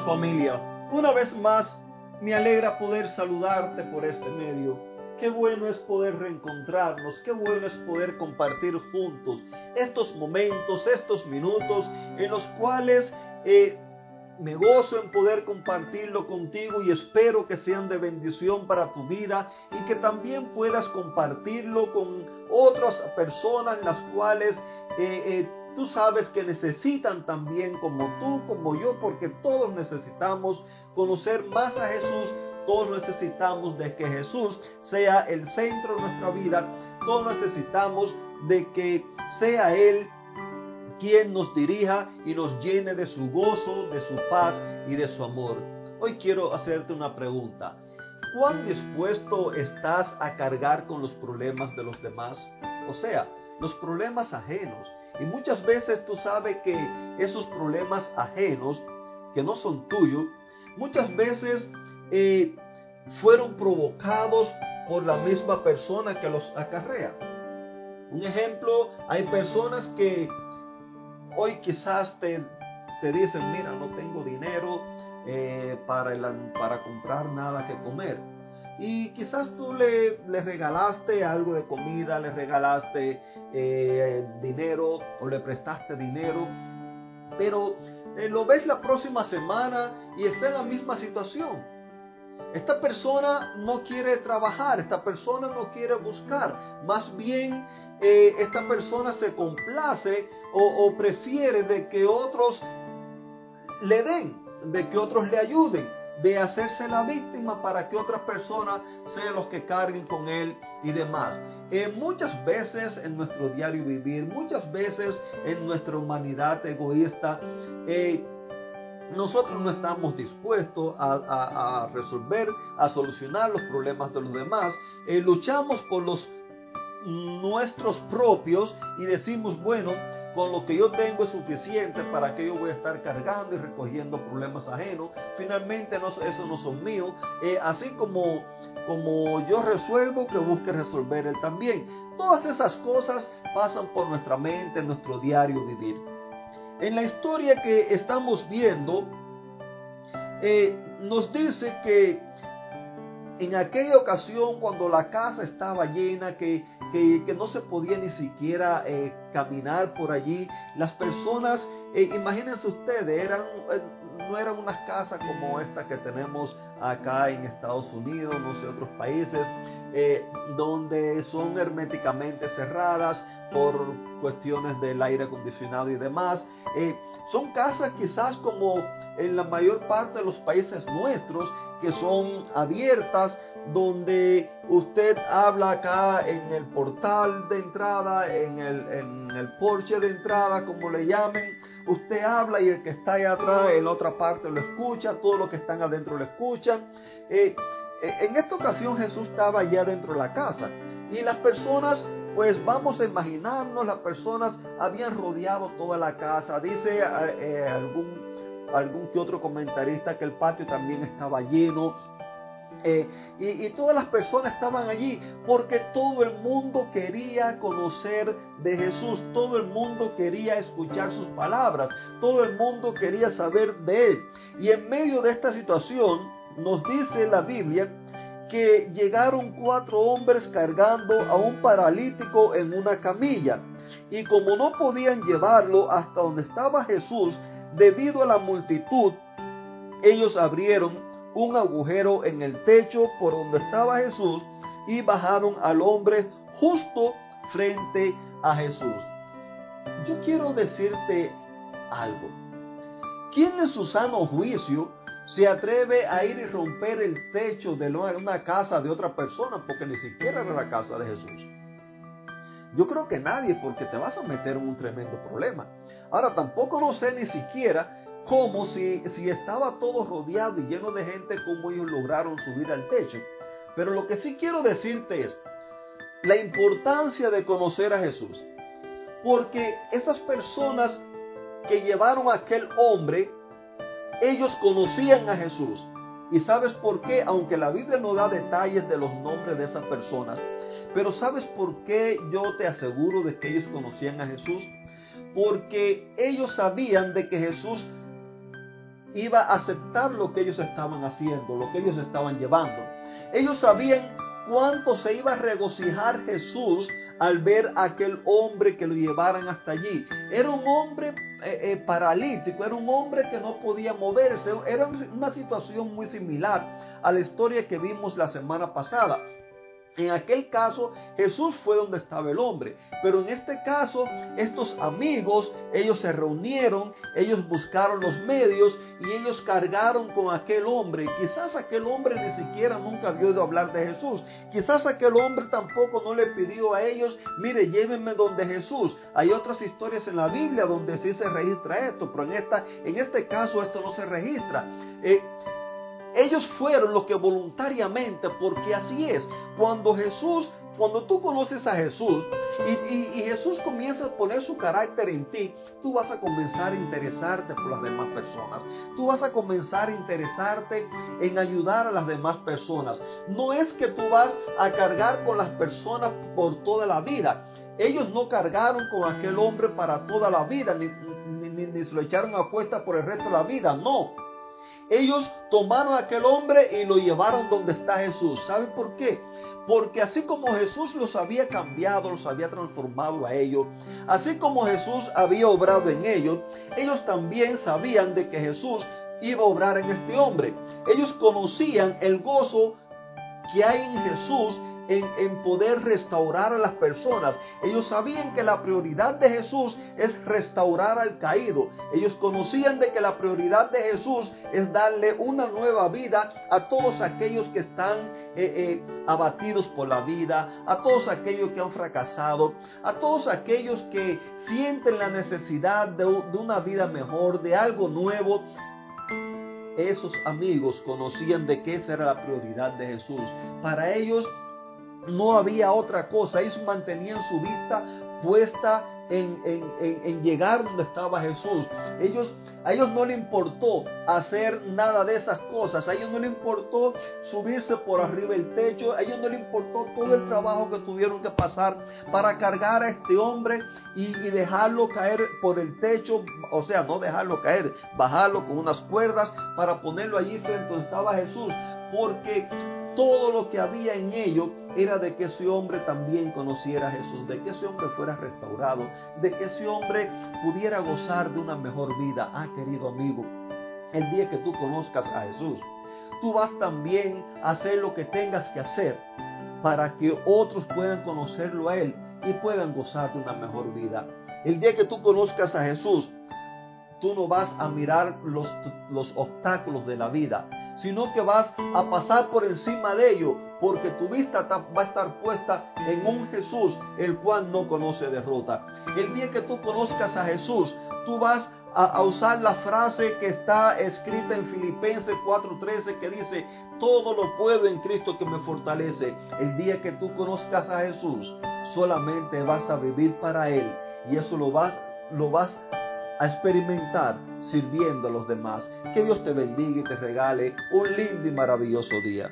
Familia, una vez más me alegra poder saludarte por este medio. Qué bueno es poder reencontrarnos, qué bueno es poder compartir juntos estos momentos, estos minutos en los cuales eh, me gozo en poder compartirlo contigo y espero que sean de bendición para tu vida y que también puedas compartirlo con otras personas las cuales eh, eh, tú sabes que necesitan también como tú, como yo, porque todos necesitamos conocer más a Jesús, todos necesitamos de que Jesús sea el centro de nuestra vida, todos necesitamos de que sea Él quien nos dirija y nos llene de su gozo, de su paz y de su amor. Hoy quiero hacerte una pregunta. ¿Cuán dispuesto estás a cargar con los problemas de los demás? O sea, los problemas ajenos. Y muchas veces tú sabes que esos problemas ajenos, que no son tuyos, muchas veces eh, fueron provocados por la misma persona que los acarrea. Un ejemplo, hay personas que hoy quizás te, te dicen, mira, no tengo dinero eh, para, para comprar nada que comer. Y quizás tú le, le regalaste algo de comida, le regalaste eh, dinero o le prestaste dinero, pero eh, lo ves la próxima semana y está en la misma situación. Esta persona no quiere trabajar, esta persona no quiere buscar, más bien eh, esta persona se complace o, prefiere de que otros le den, de que otros le ayuden, de hacerse la víctima para que otras personas sean los que carguen con él y demás. Eh, muchas veces en nuestro diario vivir, muchas veces en nuestra humanidad egoísta, eh, nosotros no estamos dispuestos a, resolver, a solucionar los problemas de los demás. luchamos por los nuestros propios y decimos, bueno, con lo que yo tengo es suficiente para que yo voy a estar cargando y recogiendo problemas ajenos. Finalmente no, eso no son míos. Eh, así como, como yo resuelvo, que busque resolver él también. Todas esas cosas pasan por nuestra mente, en nuestro diario vivir. En la historia que estamos viendo, eh, nos dice que en aquella ocasión cuando la casa estaba llena, que, que, no se podía ni siquiera eh, caminar por allí, las personas, eh, imagínense ustedes, eran, eh, no eran unas casas como esta que tenemos acá en Estados Unidos, no sé, otros países, donde son herméticamente cerradas por cuestiones del aire acondicionado y demás. son casas quizás como en la mayor parte de los países nuestros, que son abiertas, donde usted habla acá en el portal de entrada, en el, en el porche de entrada, como le llamen, usted habla y el que está ahí atrás en otra parte lo escucha, todos los que están adentro lo escuchan. Eh, eh, en esta ocasión Jesús estaba allá dentro de la casa y las personas pues vamos a imaginarnos, las personas habían rodeado toda la casa. Dice eh, algún algún que otro comentarista que el patio también estaba lleno. Eh, y, todas las personas estaban allí porque todo el mundo quería conocer de Jesús, todo el mundo quería escuchar sus palabras, todo el mundo quería saber de Él. Y en medio de esta situación nos dice la Biblia que llegaron cuatro hombres cargando a un paralítico en una camilla. Y como no podían llevarlo hasta donde estaba Jesús, Debido a la multitud, ellos abrieron un agujero en el techo por donde estaba Jesús y bajaron al hombre justo frente a Jesús. Yo quiero decirte algo. ¿Quién en su sano juicio se atreve a ir y romper el techo de una casa de otra persona? Porque ni siquiera era la casa de Jesús. Yo creo que nadie, porque te vas a meter en un tremendo problema. Ahora tampoco no sé ni siquiera cómo si, si estaba todo rodeado y lleno de gente, cómo ellos lograron subir al techo. Pero lo que sí quiero decirte es la importancia de conocer a Jesús. Porque esas personas que llevaron a aquel hombre, ellos conocían a Jesús. ¿Y sabes por qué? Aunque la Biblia no da detalles de los nombres de esas personas, pero ¿sabes por qué yo te aseguro de que ellos conocían a Jesús? Porque ellos sabían de que Jesús iba a aceptar lo que ellos estaban haciendo, lo que ellos estaban llevando. Ellos sabían cuánto se iba a regocijar Jesús al ver a aquel hombre que lo llevaran hasta allí. Era un hombre eh, eh, paralítico, era un hombre que no podía moverse, era una situación muy similar a la historia que vimos la semana pasada. En aquel caso Jesús fue donde estaba el hombre, pero en este caso estos amigos, ellos se reunieron, ellos buscaron los medios y ellos cargaron con aquel hombre. Quizás aquel hombre ni siquiera nunca había oído hablar de Jesús. Quizás aquel hombre tampoco no le pidió a ellos, mire, llévenme donde Jesús. Hay otras historias en la Biblia donde sí se registra esto, pero en, esta, en este caso esto no se registra. Eh, ellos fueron los que voluntariamente, porque así es, cuando Jesús, cuando tú conoces a Jesús y, Jesús comienza a poner su carácter en ti, tú vas a comenzar a interesarte por las demás personas. Tú vas a comenzar a interesarte en ayudar a las demás personas. No es que tú vas a cargar con las personas por toda la vida. Ellos no cargaron con aquel hombre para toda la vida, ni, ni, ni se lo echaron a cuesta por el resto de la vida, no. Ellos tomaron a aquel hombre y lo llevaron donde está Jesús. ¿Saben por qué? Porque así como Jesús los había cambiado, los había transformado a ellos, así como Jesús había obrado en ellos, ellos también sabían de que Jesús iba a obrar en este hombre. Ellos conocían el gozo que hay en Jesús en, poder restaurar a las personas. Ellos sabían que la prioridad de Jesús es restaurar al caído. Ellos conocían de que la prioridad de Jesús es darle una nueva vida a todos aquellos que están eh, eh, abatidos por la vida, a todos aquellos que han fracasado, a todos aquellos que sienten la necesidad de, una vida mejor, de algo nuevo esos amigos conocían de esa era la prioridad de Jesús. Para ellos no había otra cosa. Ellos mantenían su vista puesta en, en, llegar donde estaba Jesús. Ellos, a ellos no le importó hacer nada de esas cosas. A ellos no le importó subirse por arriba del techo. A ellos no le importó todo el trabajo que tuvieron que pasar para cargar a este hombre y, y dejarlo caer por el techo. O sea, no dejarlo caer, bajarlo con unas cuerdas para ponerlo allí frente donde estaba Jesús. Porque todo lo que había en ellos era de que ese hombre también conociera a Jesús, de que ese hombre fuera restaurado, de que ese hombre pudiera gozar de una mejor vida. Ah, querido amigo, el día que tú conozcas a Jesús, tú vas también a hacer lo que tengas que hacer para que otros puedan conocerlo a Él y puedan gozar de una mejor vida. El día que tú conozcas a Jesús, tú no vas a mirar los, los obstáculos de la vida, sino que vas a pasar por encima de ello, porque tu vista va a estar puesta en un Jesús, el cual no conoce derrota. El día que tú conozcas a Jesús, tú vas a, usar la frase que está escrita en Filipenses 4:13 que dice, todo lo puedo en Cristo que me fortalece. El día que tú conozcas a Jesús, solamente vas a vivir para Él y eso lo vas, lo vas a experimentar sirviendo a los demás. Que Dios te bendiga y te regale un lindo y maravilloso día.